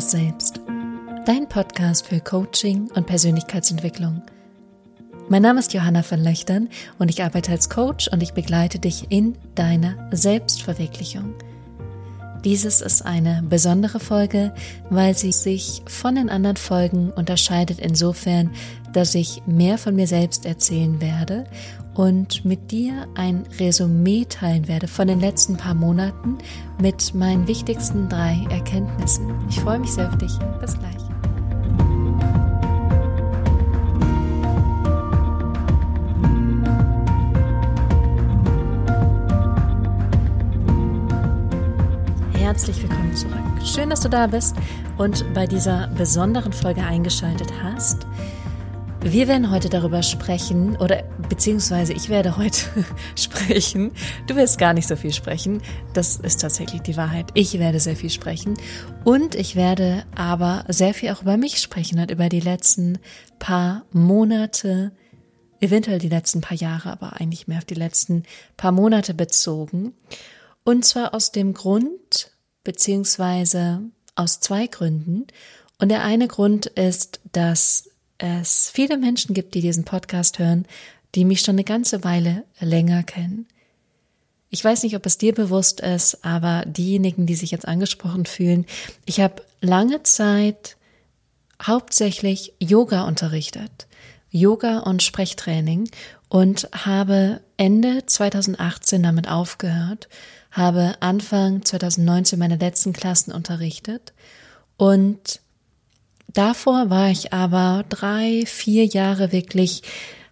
wahres Selbst. Dein Podcast für Coaching und Persönlichkeitsentwicklung. Mein Name ist Johanna von Löchtern und ich arbeite als Coach und ich begleite dich in deiner Selbstverwirklichung. Dieses ist eine besondere Folge, weil sie sich von den anderen Folgen unterscheidet insofern, dass ich mehr von mir selbst erzählen werde und mit dir ein Resümee teilen werde von den letzten paar Monaten mit meinen wichtigsten drei Erkenntnissen. Ich freue mich sehr auf dich. Bis gleich. Herzlich willkommen zurück. Schön, dass du da bist und bei dieser besonderen Folge eingeschaltet hast. Wir werden heute darüber sprechen, oder beziehungsweise ich werde heute sprechen. Du wirst gar nicht so viel sprechen. Das ist tatsächlich die Wahrheit. Ich werde sehr viel sprechen. Und ich werde aber sehr viel auch über mich sprechen und über die letzten paar Monate, eventuell die letzten paar Jahre, aber eigentlich mehr auf die letzten paar Monate bezogen. Und zwar aus dem Grund, beziehungsweise aus zwei Gründen. Und der eine Grund ist, dass es viele Menschen gibt, die diesen Podcast hören, die mich schon eine ganze Weile länger kennen. Ich weiß nicht, ob es dir bewusst ist, aber diejenigen, die sich jetzt angesprochen fühlen, ich habe lange Zeit hauptsächlich Yoga unterrichtet, Yoga und Sprechtraining und habe Ende 2018 damit aufgehört, habe Anfang 2019 meine letzten Klassen unterrichtet und Davor war ich aber drei, vier Jahre wirklich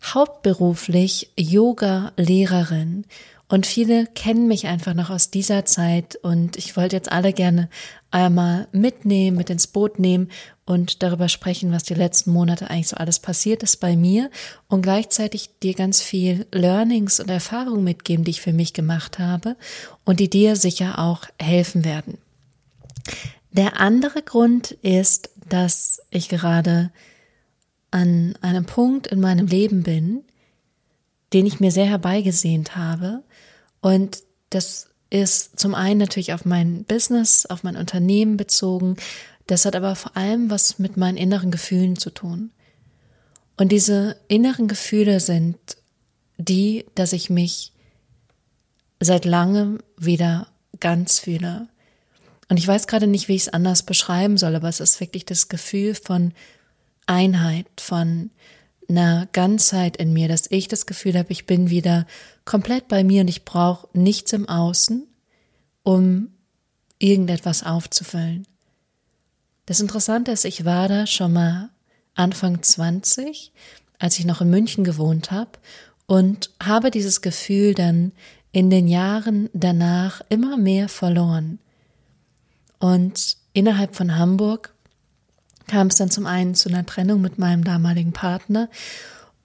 hauptberuflich Yoga-Lehrerin. Und viele kennen mich einfach noch aus dieser Zeit und ich wollte jetzt alle gerne einmal mitnehmen, mit ins Boot nehmen und darüber sprechen, was die letzten Monate eigentlich so alles passiert ist bei mir und gleichzeitig dir ganz viel Learnings und Erfahrungen mitgeben, die ich für mich gemacht habe und die dir sicher auch helfen werden. Der andere Grund ist, dass ich gerade an einem Punkt in meinem Leben bin, den ich mir sehr herbeigesehnt habe. Und das ist zum einen natürlich auf mein Business, auf mein Unternehmen bezogen. Das hat aber vor allem was mit meinen inneren Gefühlen zu tun. Und diese inneren Gefühle sind die, dass ich mich seit langem wieder ganz fühle. Und ich weiß gerade nicht, wie ich es anders beschreiben soll, aber es ist wirklich das Gefühl von Einheit, von einer Ganzheit in mir, dass ich das Gefühl habe, ich bin wieder komplett bei mir und ich brauche nichts im Außen, um irgendetwas aufzufüllen. Das Interessante ist, ich war da schon mal Anfang 20, als ich noch in München gewohnt habe und habe dieses Gefühl dann in den Jahren danach immer mehr verloren. Und innerhalb von Hamburg kam es dann zum einen zu einer Trennung mit meinem damaligen Partner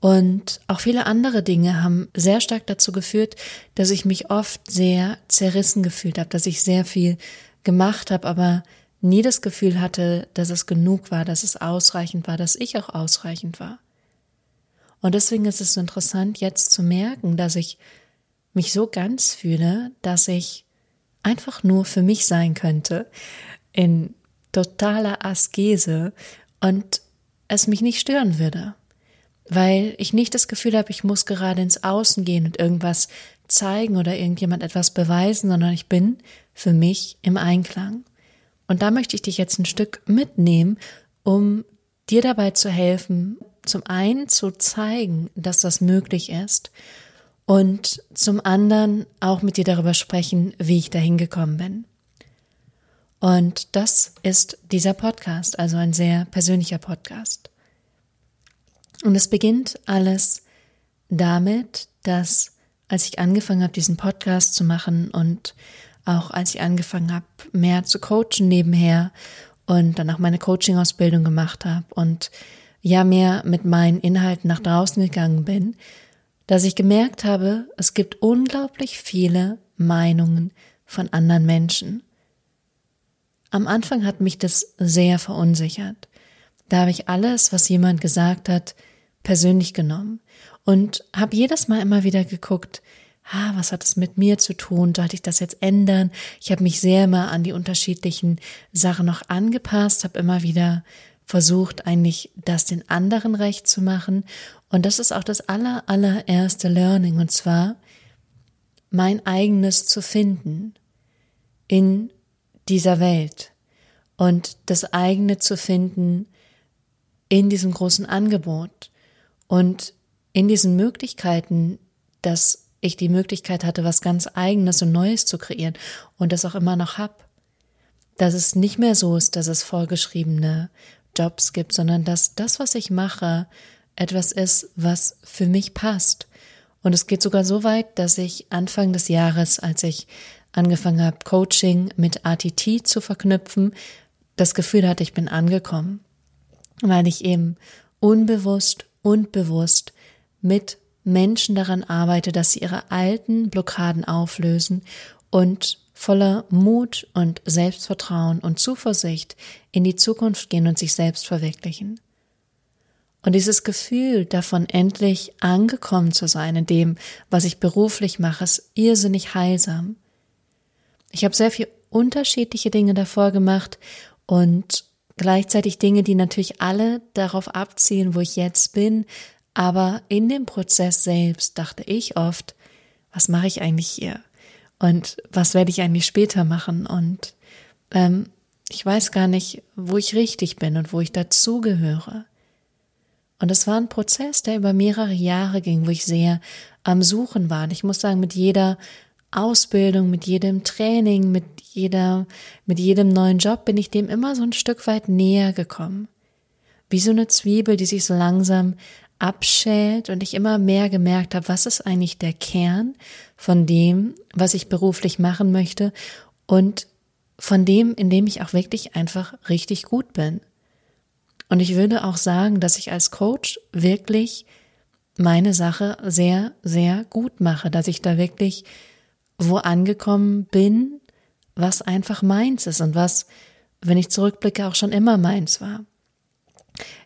und auch viele andere Dinge haben sehr stark dazu geführt, dass ich mich oft sehr zerrissen gefühlt habe, dass ich sehr viel gemacht habe, aber nie das Gefühl hatte, dass es genug war, dass es ausreichend war, dass ich auch ausreichend war. Und deswegen ist es so interessant, jetzt zu merken, dass ich mich so ganz fühle, dass ich einfach nur für mich sein könnte, in totaler Askese und es mich nicht stören würde, weil ich nicht das Gefühl habe, ich muss gerade ins Außen gehen und irgendwas zeigen oder irgendjemand etwas beweisen, sondern ich bin für mich im Einklang. Und da möchte ich dich jetzt ein Stück mitnehmen, um dir dabei zu helfen, zum einen zu zeigen, dass das möglich ist und zum anderen auch mit dir darüber sprechen, wie ich dahin gekommen bin. Und das ist dieser Podcast, also ein sehr persönlicher Podcast. Und es beginnt alles damit, dass als ich angefangen habe, diesen Podcast zu machen und auch als ich angefangen habe, mehr zu coachen nebenher und dann auch meine Coaching-Ausbildung gemacht habe und ja mehr mit meinen Inhalten nach draußen gegangen bin, dass ich gemerkt habe, es gibt unglaublich viele Meinungen von anderen Menschen. Am Anfang hat mich das sehr verunsichert. Da habe ich alles, was jemand gesagt hat, persönlich genommen und habe jedes Mal immer wieder geguckt, ah, was hat es mit mir zu tun? Sollte ich das jetzt ändern? Ich habe mich sehr immer an die unterschiedlichen Sachen noch angepasst, habe immer wieder versucht, eigentlich das den anderen recht zu machen. Und das ist auch das aller, allererste Learning, und zwar mein eigenes zu finden in dieser Welt und das eigene zu finden in diesem großen Angebot und in diesen Möglichkeiten, dass ich die Möglichkeit hatte, was ganz eigenes und Neues zu kreieren und das auch immer noch hab. Dass es nicht mehr so ist, dass es vorgeschriebene Jobs gibt, sondern dass das, was ich mache, etwas ist, was für mich passt. Und es geht sogar so weit, dass ich Anfang des Jahres, als ich angefangen habe, Coaching mit ATT zu verknüpfen, das Gefühl hatte, ich bin angekommen, weil ich eben unbewusst und bewusst mit Menschen daran arbeite, dass sie ihre alten Blockaden auflösen und voller Mut und Selbstvertrauen und Zuversicht in die Zukunft gehen und sich selbst verwirklichen. Und dieses Gefühl davon endlich angekommen zu sein in dem, was ich beruflich mache, ist irrsinnig heilsam. Ich habe sehr viel unterschiedliche Dinge davor gemacht und gleichzeitig Dinge, die natürlich alle darauf abzielen, wo ich jetzt bin, aber in dem Prozess selbst dachte ich oft, was mache ich eigentlich hier? Und was werde ich eigentlich später machen? Und ähm, ich weiß gar nicht, wo ich richtig bin und wo ich dazugehöre. Und es war ein Prozess, der über mehrere Jahre ging, wo ich sehr am Suchen war. Und ich muss sagen, mit jeder Ausbildung, mit jedem Training, mit jeder, mit jedem neuen Job bin ich dem immer so ein Stück weit näher gekommen. Wie so eine Zwiebel, die sich so langsam abschält und ich immer mehr gemerkt habe, was ist eigentlich der Kern von dem, was ich beruflich machen möchte und von dem, in dem ich auch wirklich einfach richtig gut bin. Und ich würde auch sagen, dass ich als Coach wirklich meine Sache sehr, sehr gut mache, dass ich da wirklich wo angekommen bin, was einfach meins ist und was, wenn ich zurückblicke, auch schon immer meins war.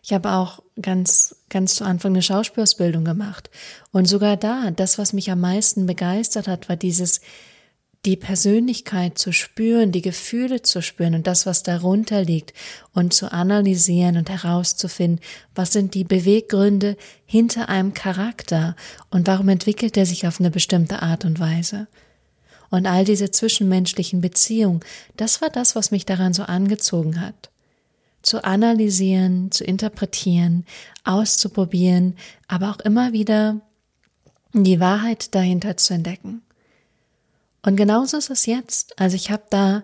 Ich habe auch ganz, ganz zu Anfang eine Schauspielausbildung gemacht. Und sogar da, das, was mich am meisten begeistert hat, war dieses, die Persönlichkeit zu spüren, die Gefühle zu spüren und das, was darunter liegt und zu analysieren und herauszufinden, was sind die Beweggründe hinter einem Charakter und warum entwickelt er sich auf eine bestimmte Art und Weise. Und all diese zwischenmenschlichen Beziehungen, das war das, was mich daran so angezogen hat. Zu analysieren, zu interpretieren, auszuprobieren, aber auch immer wieder die Wahrheit dahinter zu entdecken. Und genauso ist es jetzt. Also ich habe da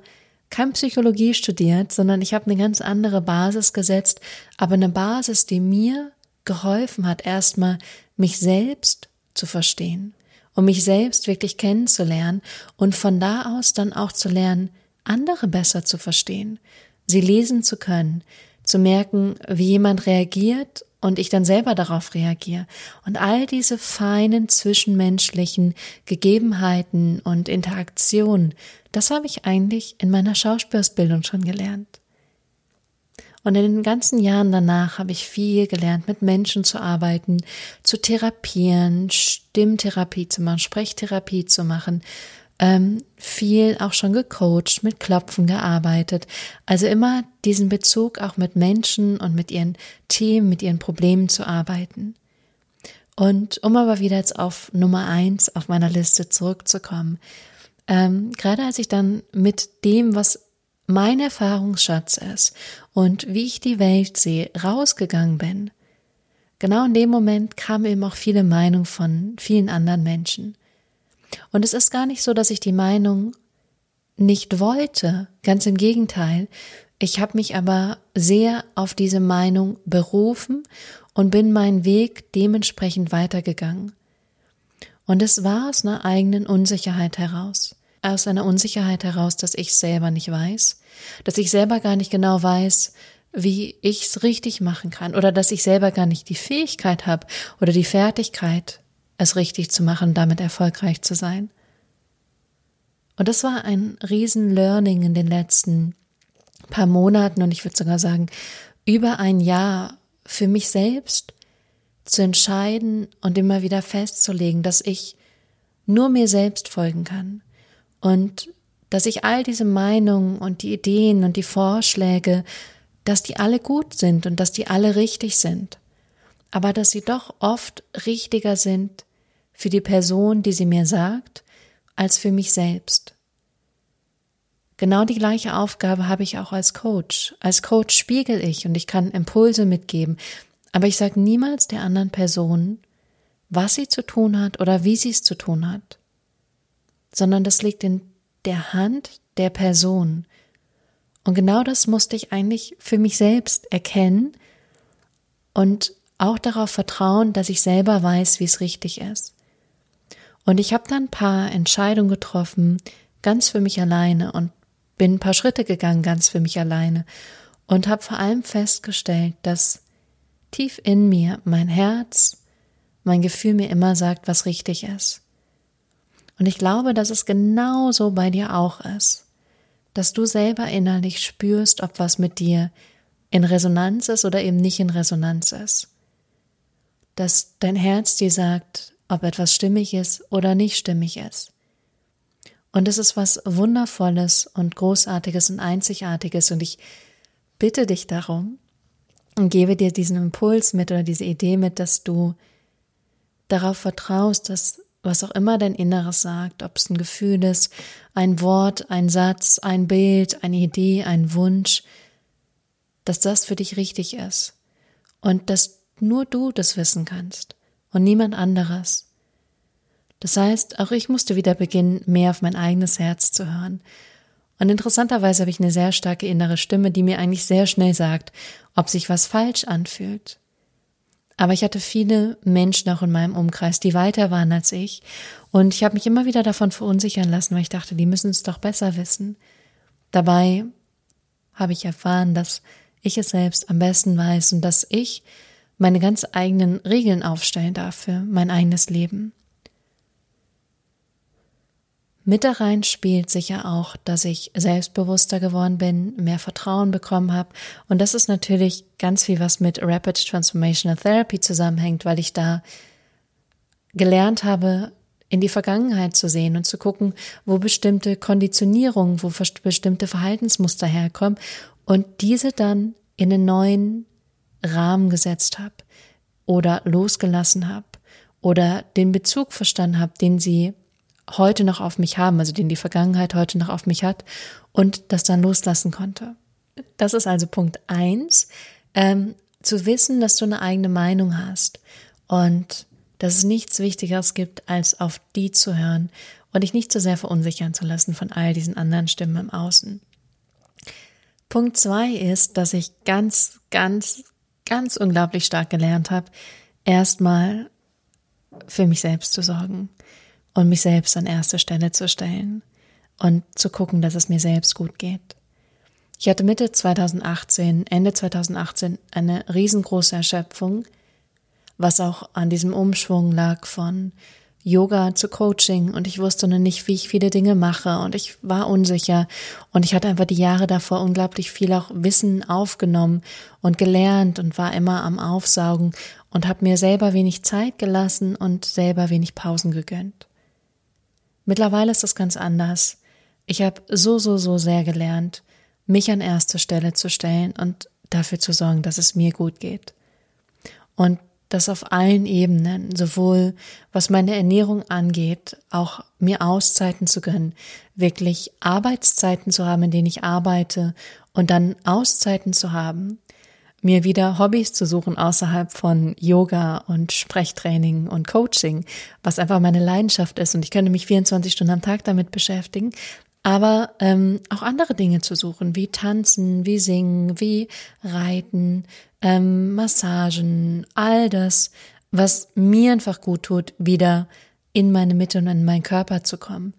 kein Psychologie studiert, sondern ich habe eine ganz andere Basis gesetzt, aber eine Basis, die mir geholfen hat, erstmal mich selbst zu verstehen, um mich selbst wirklich kennenzulernen und von da aus dann auch zu lernen, andere besser zu verstehen, sie lesen zu können, zu merken, wie jemand reagiert und ich dann selber darauf reagiere. Und all diese feinen zwischenmenschlichen Gegebenheiten und Interaktionen, das habe ich eigentlich in meiner Schauspielausbildung schon gelernt. Und in den ganzen Jahren danach habe ich viel gelernt, mit Menschen zu arbeiten, zu therapieren, Stimmtherapie zu machen, Sprechtherapie zu machen, ähm, viel auch schon gecoacht, mit Klopfen gearbeitet. Also immer diesen Bezug auch mit Menschen und mit ihren Themen, mit ihren Problemen zu arbeiten. Und um aber wieder jetzt auf Nummer eins auf meiner Liste zurückzukommen, ähm, gerade als ich dann mit dem, was mein Erfahrungsschatz ist und wie ich die Welt sehe, rausgegangen bin, genau in dem Moment kamen eben auch viele Meinungen von vielen anderen Menschen. Und es ist gar nicht so, dass ich die Meinung nicht wollte, ganz im Gegenteil. Ich habe mich aber sehr auf diese Meinung berufen und bin meinen Weg dementsprechend weitergegangen. Und es war aus einer eigenen Unsicherheit heraus. Aus einer Unsicherheit heraus, dass ich selber nicht weiß, dass ich selber gar nicht genau weiß, wie ich es richtig machen kann oder dass ich selber gar nicht die Fähigkeit habe oder die Fertigkeit, es richtig zu machen, damit erfolgreich zu sein. Und das war ein Riesen-Learning in den letzten paar Monaten und ich würde sogar sagen, über ein Jahr für mich selbst zu entscheiden und immer wieder festzulegen, dass ich nur mir selbst folgen kann und dass ich all diese Meinungen und die Ideen und die Vorschläge, dass die alle gut sind und dass die alle richtig sind, aber dass sie doch oft richtiger sind für die Person, die sie mir sagt, als für mich selbst. Genau die gleiche Aufgabe habe ich auch als Coach. Als Coach spiegel ich und ich kann Impulse mitgeben, aber ich sage niemals der anderen Person, was sie zu tun hat oder wie sie es zu tun hat, sondern das liegt in der Hand der Person. Und genau das musste ich eigentlich für mich selbst erkennen und auch darauf vertrauen, dass ich selber weiß, wie es richtig ist. Und ich habe dann ein paar Entscheidungen getroffen, ganz für mich alleine und bin ein paar Schritte gegangen, ganz für mich alleine und habe vor allem festgestellt, dass tief in mir mein Herz, mein Gefühl mir immer sagt, was richtig ist. Und ich glaube, dass es genauso bei dir auch ist, dass du selber innerlich spürst, ob was mit dir in Resonanz ist oder eben nicht in Resonanz ist. Dass dein Herz dir sagt, ob etwas stimmig ist oder nicht stimmig ist. Und es ist was Wundervolles und Großartiges und Einzigartiges. Und ich bitte dich darum und gebe dir diesen Impuls mit oder diese Idee mit, dass du darauf vertraust, dass was auch immer dein Inneres sagt, ob es ein Gefühl ist, ein Wort, ein Satz, ein Bild, eine Idee, ein Wunsch, dass das für dich richtig ist. Und dass nur du das wissen kannst und niemand anderes. Das heißt, auch ich musste wieder beginnen, mehr auf mein eigenes Herz zu hören. Und interessanterweise habe ich eine sehr starke innere Stimme, die mir eigentlich sehr schnell sagt, ob sich was falsch anfühlt. Aber ich hatte viele Menschen auch in meinem Umkreis, die weiter waren als ich. Und ich habe mich immer wieder davon verunsichern lassen, weil ich dachte, die müssen es doch besser wissen. Dabei habe ich erfahren, dass ich es selbst am besten weiß und dass ich meine ganz eigenen Regeln aufstellen darf für mein eigenes Leben. Mit da rein spielt sicher auch, dass ich selbstbewusster geworden bin, mehr Vertrauen bekommen habe. Und das ist natürlich ganz viel, was mit Rapid Transformational Therapy zusammenhängt, weil ich da gelernt habe, in die Vergangenheit zu sehen und zu gucken, wo bestimmte Konditionierungen, wo bestimmte Verhaltensmuster herkommen und diese dann in einen neuen Rahmen gesetzt habe oder losgelassen habe oder den Bezug verstanden habe, den sie heute noch auf mich haben, also den die Vergangenheit heute noch auf mich hat und das dann loslassen konnte. Das ist also Punkt eins, ähm, zu wissen, dass du eine eigene Meinung hast und dass es nichts Wichtigeres gibt, als auf die zu hören und dich nicht so sehr verunsichern zu lassen von all diesen anderen Stimmen im Außen. Punkt zwei ist, dass ich ganz, ganz, ganz unglaublich stark gelernt habe, erstmal für mich selbst zu sorgen und mich selbst an erste Stelle zu stellen und zu gucken, dass es mir selbst gut geht. Ich hatte Mitte 2018, Ende 2018 eine riesengroße Erschöpfung, was auch an diesem Umschwung lag von Yoga zu Coaching und ich wusste noch nicht, wie ich viele Dinge mache und ich war unsicher und ich hatte einfach die Jahre davor unglaublich viel auch Wissen aufgenommen und gelernt und war immer am Aufsaugen und habe mir selber wenig Zeit gelassen und selber wenig Pausen gegönnt. Mittlerweile ist das ganz anders. Ich habe so, so, so sehr gelernt, mich an erste Stelle zu stellen und dafür zu sorgen, dass es mir gut geht. Und das auf allen Ebenen, sowohl was meine Ernährung angeht, auch mir Auszeiten zu gönnen, wirklich Arbeitszeiten zu haben, in denen ich arbeite und dann Auszeiten zu haben, mir wieder Hobbys zu suchen außerhalb von Yoga und Sprechtraining und Coaching, was einfach meine Leidenschaft ist. Und ich könnte mich 24 Stunden am Tag damit beschäftigen. Aber ähm, auch andere Dinge zu suchen, wie Tanzen, wie Singen, wie Reiten, ähm, Massagen, all das, was mir einfach gut tut, wieder in meine Mitte und in meinen Körper zu kommen.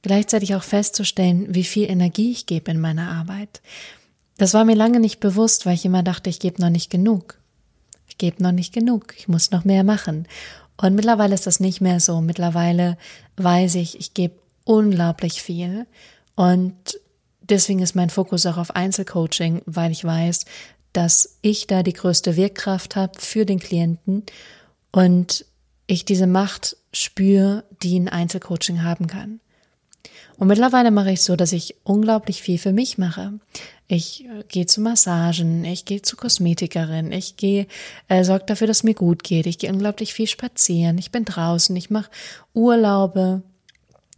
Gleichzeitig auch festzustellen, wie viel Energie ich gebe in meiner Arbeit. Das war mir lange nicht bewusst, weil ich immer dachte, ich gebe noch nicht genug. Ich gebe noch nicht genug, ich muss noch mehr machen. Und mittlerweile ist das nicht mehr so. Mittlerweile weiß ich, ich gebe unglaublich viel. Und deswegen ist mein Fokus auch auf Einzelcoaching, weil ich weiß, dass ich da die größte Wirkkraft habe für den Klienten und ich diese Macht spüre, die ein Einzelcoaching haben kann. Und mittlerweile mache ich so, dass ich unglaublich viel für mich mache. Ich äh, gehe zu Massagen, ich gehe zu Kosmetikerin, ich gehe, äh, sorge dafür, dass mir gut geht. Ich gehe unglaublich viel spazieren, ich bin draußen, ich mache Urlaube.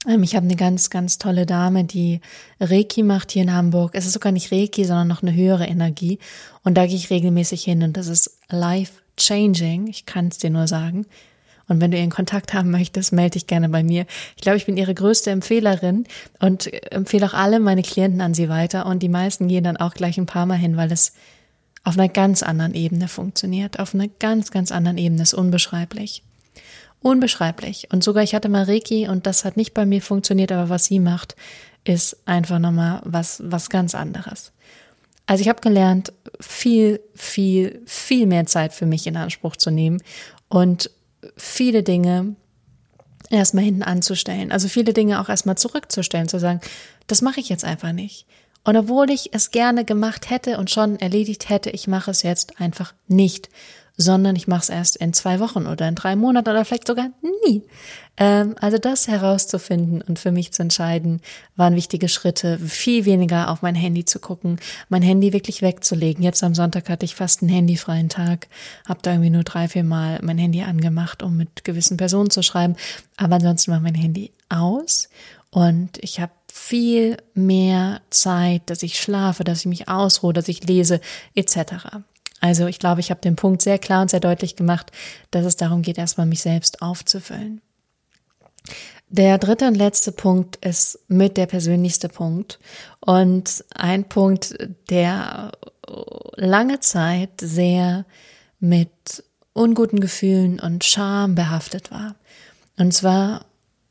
Ähm, ich habe eine ganz, ganz tolle Dame, die Reiki macht hier in Hamburg. Es ist sogar nicht Reiki, sondern noch eine höhere Energie. Und da gehe ich regelmäßig hin und das ist life changing. Ich kann es dir nur sagen. Und wenn du ihren Kontakt haben möchtest, melde dich gerne bei mir. Ich glaube, ich bin ihre größte Empfehlerin und empfehle auch alle meine Klienten an sie weiter. Und die meisten gehen dann auch gleich ein paar Mal hin, weil es auf einer ganz anderen Ebene funktioniert. Auf einer ganz, ganz anderen Ebene ist unbeschreiblich. Unbeschreiblich. Und sogar ich hatte mal Reiki und das hat nicht bei mir funktioniert, aber was sie macht, ist einfach nochmal was, was ganz anderes. Also ich habe gelernt, viel, viel, viel mehr Zeit für mich in Anspruch zu nehmen und viele Dinge erstmal hinten anzustellen. Also viele Dinge auch erstmal zurückzustellen, zu sagen, das mache ich jetzt einfach nicht. Und obwohl ich es gerne gemacht hätte und schon erledigt hätte, ich mache es jetzt einfach nicht sondern ich mache es erst in zwei Wochen oder in drei Monaten oder vielleicht sogar nie. Ähm, also das herauszufinden und für mich zu entscheiden, waren wichtige Schritte, viel weniger auf mein Handy zu gucken, mein Handy wirklich wegzulegen. Jetzt am Sonntag hatte ich fast einen handyfreien Tag, habe da irgendwie nur drei, vier Mal mein Handy angemacht, um mit gewissen Personen zu schreiben, aber ansonsten war mein Handy aus und ich habe viel mehr Zeit, dass ich schlafe, dass ich mich ausruhe, dass ich lese, etc. Also ich glaube, ich habe den Punkt sehr klar und sehr deutlich gemacht, dass es darum geht, erstmal mich selbst aufzufüllen. Der dritte und letzte Punkt ist mit der persönlichste Punkt und ein Punkt, der lange Zeit sehr mit unguten Gefühlen und Scham behaftet war. Und zwar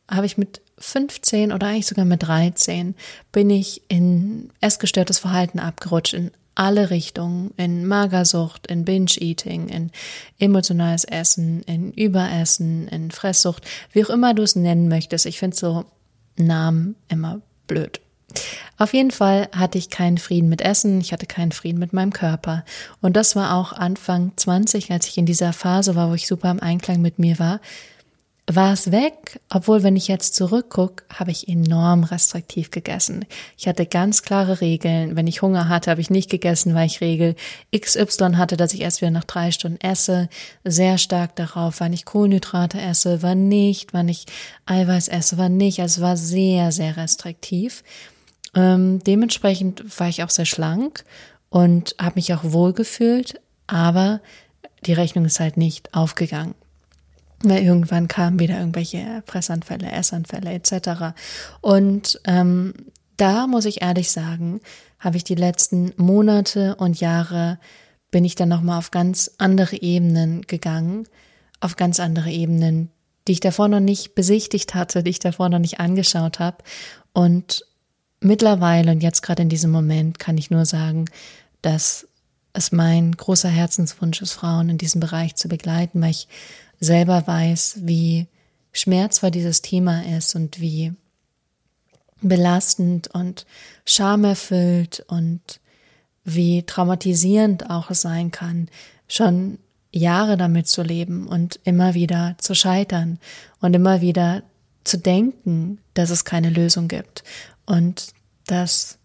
habe ich mit 15 oder eigentlich sogar mit 13 bin ich in essgestörtes Verhalten abgerutscht, in alle Richtungen, in Magersucht, in Binge-Eating, in emotionales Essen, in Überessen, in Fresssucht, wie auch immer du es nennen möchtest. Ich finde so Namen immer blöd. Auf jeden Fall hatte ich keinen Frieden mit Essen, ich hatte keinen Frieden mit meinem Körper. Und das war auch Anfang 20, als ich in dieser Phase war, wo ich super im Einklang mit mir war, war es weg, obwohl wenn ich jetzt zurückgucke, habe ich enorm restriktiv gegessen. Ich hatte ganz klare Regeln. Wenn ich Hunger hatte, habe ich nicht gegessen, weil ich Regel XY hatte, dass ich erst wieder nach drei Stunden esse. Sehr stark darauf, wann ich Kohlenhydrate esse, wann nicht, wann ich Eiweiß esse, wann nicht. Also es war sehr, sehr restriktiv. Ähm, dementsprechend war ich auch sehr schlank und habe mich auch wohl gefühlt, aber die Rechnung ist halt nicht aufgegangen. Weil irgendwann kamen wieder irgendwelche Pressanfälle, Essanfälle etc. Und ähm, da muss ich ehrlich sagen, habe ich die letzten Monate und Jahre bin ich dann nochmal auf ganz andere Ebenen gegangen, auf ganz andere Ebenen, die ich davor noch nicht besichtigt hatte, die ich davor noch nicht angeschaut habe. Und mittlerweile und jetzt gerade in diesem Moment kann ich nur sagen, dass es mein großer Herzenswunsch ist, Frauen in diesem Bereich zu begleiten, weil ich selber weiß, wie schmerzvoll dieses Thema ist und wie belastend und schamerfüllt und wie traumatisierend auch es sein kann, schon Jahre damit zu leben und immer wieder zu scheitern und immer wieder zu denken, dass es keine Lösung gibt und dass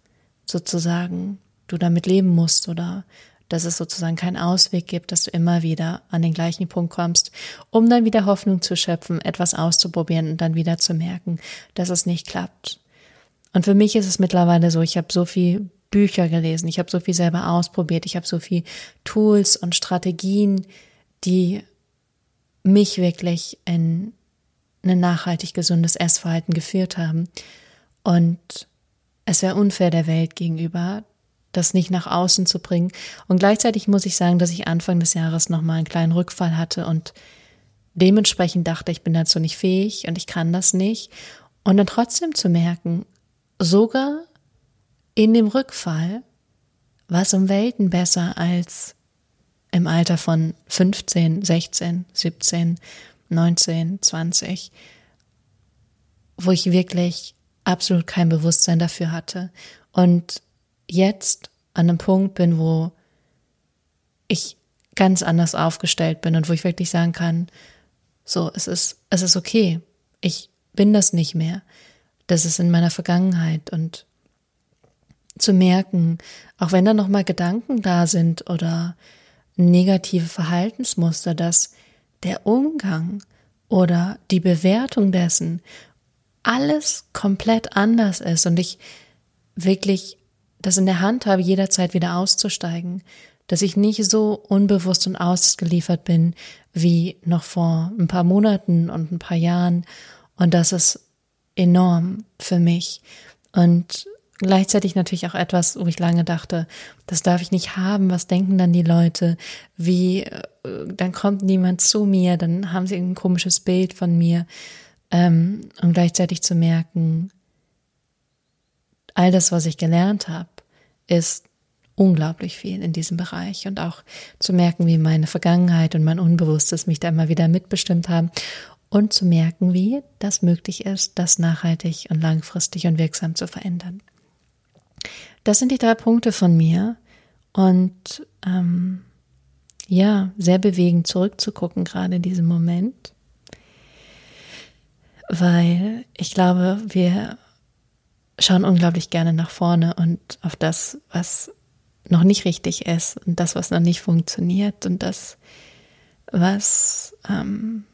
sozusagen du damit leben musst oder dass es sozusagen keinen Ausweg gibt, dass du immer wieder an den gleichen Punkt kommst, um dann wieder Hoffnung zu schöpfen, etwas auszuprobieren und dann wieder zu merken, dass es nicht klappt. Und für mich ist es mittlerweile so, ich habe so viel Bücher gelesen, ich habe so viel selber ausprobiert, ich habe so viel Tools und Strategien, die mich wirklich in ein nachhaltig gesundes Essverhalten geführt haben. Und es wäre unfair der Welt gegenüber, das nicht nach außen zu bringen. Und gleichzeitig muss ich sagen, dass ich Anfang des Jahres nochmal einen kleinen Rückfall hatte und dementsprechend dachte, ich bin dazu nicht fähig und ich kann das nicht. Und dann trotzdem zu merken, sogar in dem Rückfall war es um Welten besser als im Alter von 15, 16, 17, 19, 20, wo ich wirklich absolut kein Bewusstsein dafür hatte. Und jetzt an einem Punkt bin, wo ich ganz anders aufgestellt bin und wo ich wirklich sagen kann, So, es ist, es ist okay. Ich bin das nicht mehr. Das ist in meiner Vergangenheit und zu merken, auch wenn da nochmal Gedanken da sind oder negative Verhaltensmuster, dass der Umgang oder die Bewertung dessen alles komplett anders ist und ich wirklich das in der Hand habe, jederzeit wieder auszusteigen, dass ich nicht so unbewusst und ausgeliefert bin wie noch vor ein paar Monaten und ein paar Jahren. Und das ist enorm für mich. Und gleichzeitig natürlich auch etwas, wo ich lange dachte, das darf ich nicht haben, was denken dann die Leute, wie, äh, dann kommt niemand zu mir, dann haben sie ein komisches Bild von mir, ähm, und gleichzeitig zu merken, all das, was ich gelernt habe, ist unglaublich viel in diesem Bereich. Und auch zu merken, wie meine Vergangenheit und mein Unbewusstes mich da immer wieder mitbestimmt haben. Und zu merken, wie das möglich ist, das nachhaltig und langfristig und wirksam zu verändern. Das sind die drei Punkte von mir. Und ähm, ja, sehr bewegend zurückzugucken, gerade in diesem Moment, weil ich glaube, wir schauen unglaublich gerne nach vorne und auf das, was noch nicht richtig ist und das, was noch nicht funktioniert und das, was, ähm,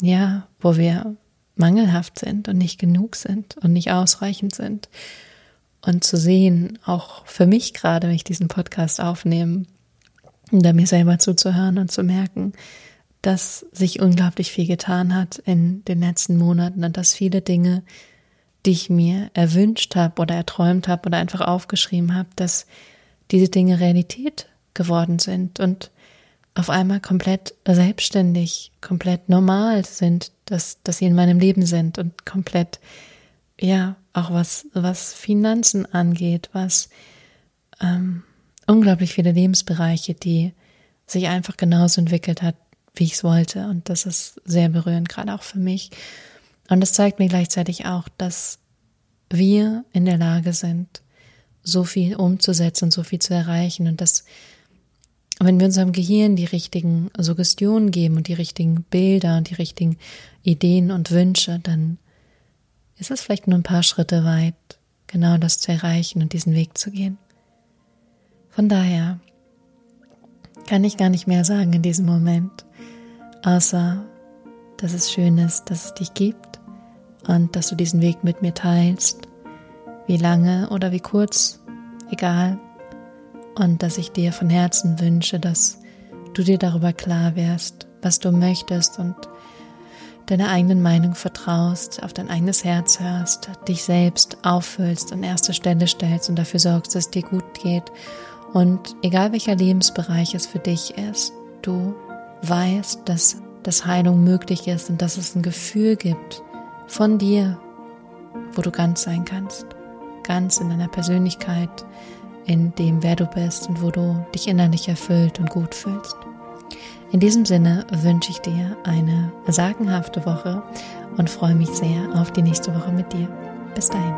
ja, wo wir mangelhaft sind und nicht genug sind und nicht ausreichend sind. Und zu sehen, auch für mich gerade, wenn ich diesen Podcast aufnehme, da mir selber zuzuhören und zu merken, dass sich unglaublich viel getan hat in den letzten Monaten und dass viele Dinge, die ich mir erwünscht habe oder erträumt habe oder einfach aufgeschrieben habe, dass diese Dinge Realität geworden sind und auf einmal komplett selbstständig, komplett normal sind, dass, dass sie in meinem Leben sind und komplett ja, auch was, was Finanzen angeht, was ähm, unglaublich viele Lebensbereiche, die sich einfach genauso entwickelt hat, wie ich es wollte. Und das ist sehr berührend, gerade auch für mich. Und das zeigt mir gleichzeitig auch, dass wir in der Lage sind, so viel umzusetzen, so viel zu erreichen und dass, wenn wir unserem Gehirn die richtigen Suggestionen geben und die richtigen Bilder und die richtigen Ideen und Wünsche, dann ist es vielleicht nur ein paar Schritte weit, genau das zu erreichen und diesen Weg zu gehen. Von daher kann ich gar nicht mehr sagen in diesem Moment, außer dass es schön ist, dass es dich gibt und dass du diesen Weg mit mir teilst, wie lange oder wie kurz, egal, und dass ich dir von Herzen wünsche, dass du dir darüber klar wärst, was du möchtest und deiner eigenen Meinung vertraust, auf dein eigenes Herz hörst, dich selbst auffüllst, an erster Stelle stellst und dafür sorgst, dass es dir gut geht. Und egal welcher Lebensbereich es für dich ist, du weißt, dass, dass Heilung möglich ist und dass es ein Gefühl gibt von dir, wo du ganz sein kannst. Ganz in deiner Persönlichkeit, in dem, wer du bist und wo du dich innerlich erfüllt und gut fühlst. In diesem Sinne wünsche ich dir eine sagenhafte Woche und freue mich sehr auf die nächste Woche mit dir. Bis dahin.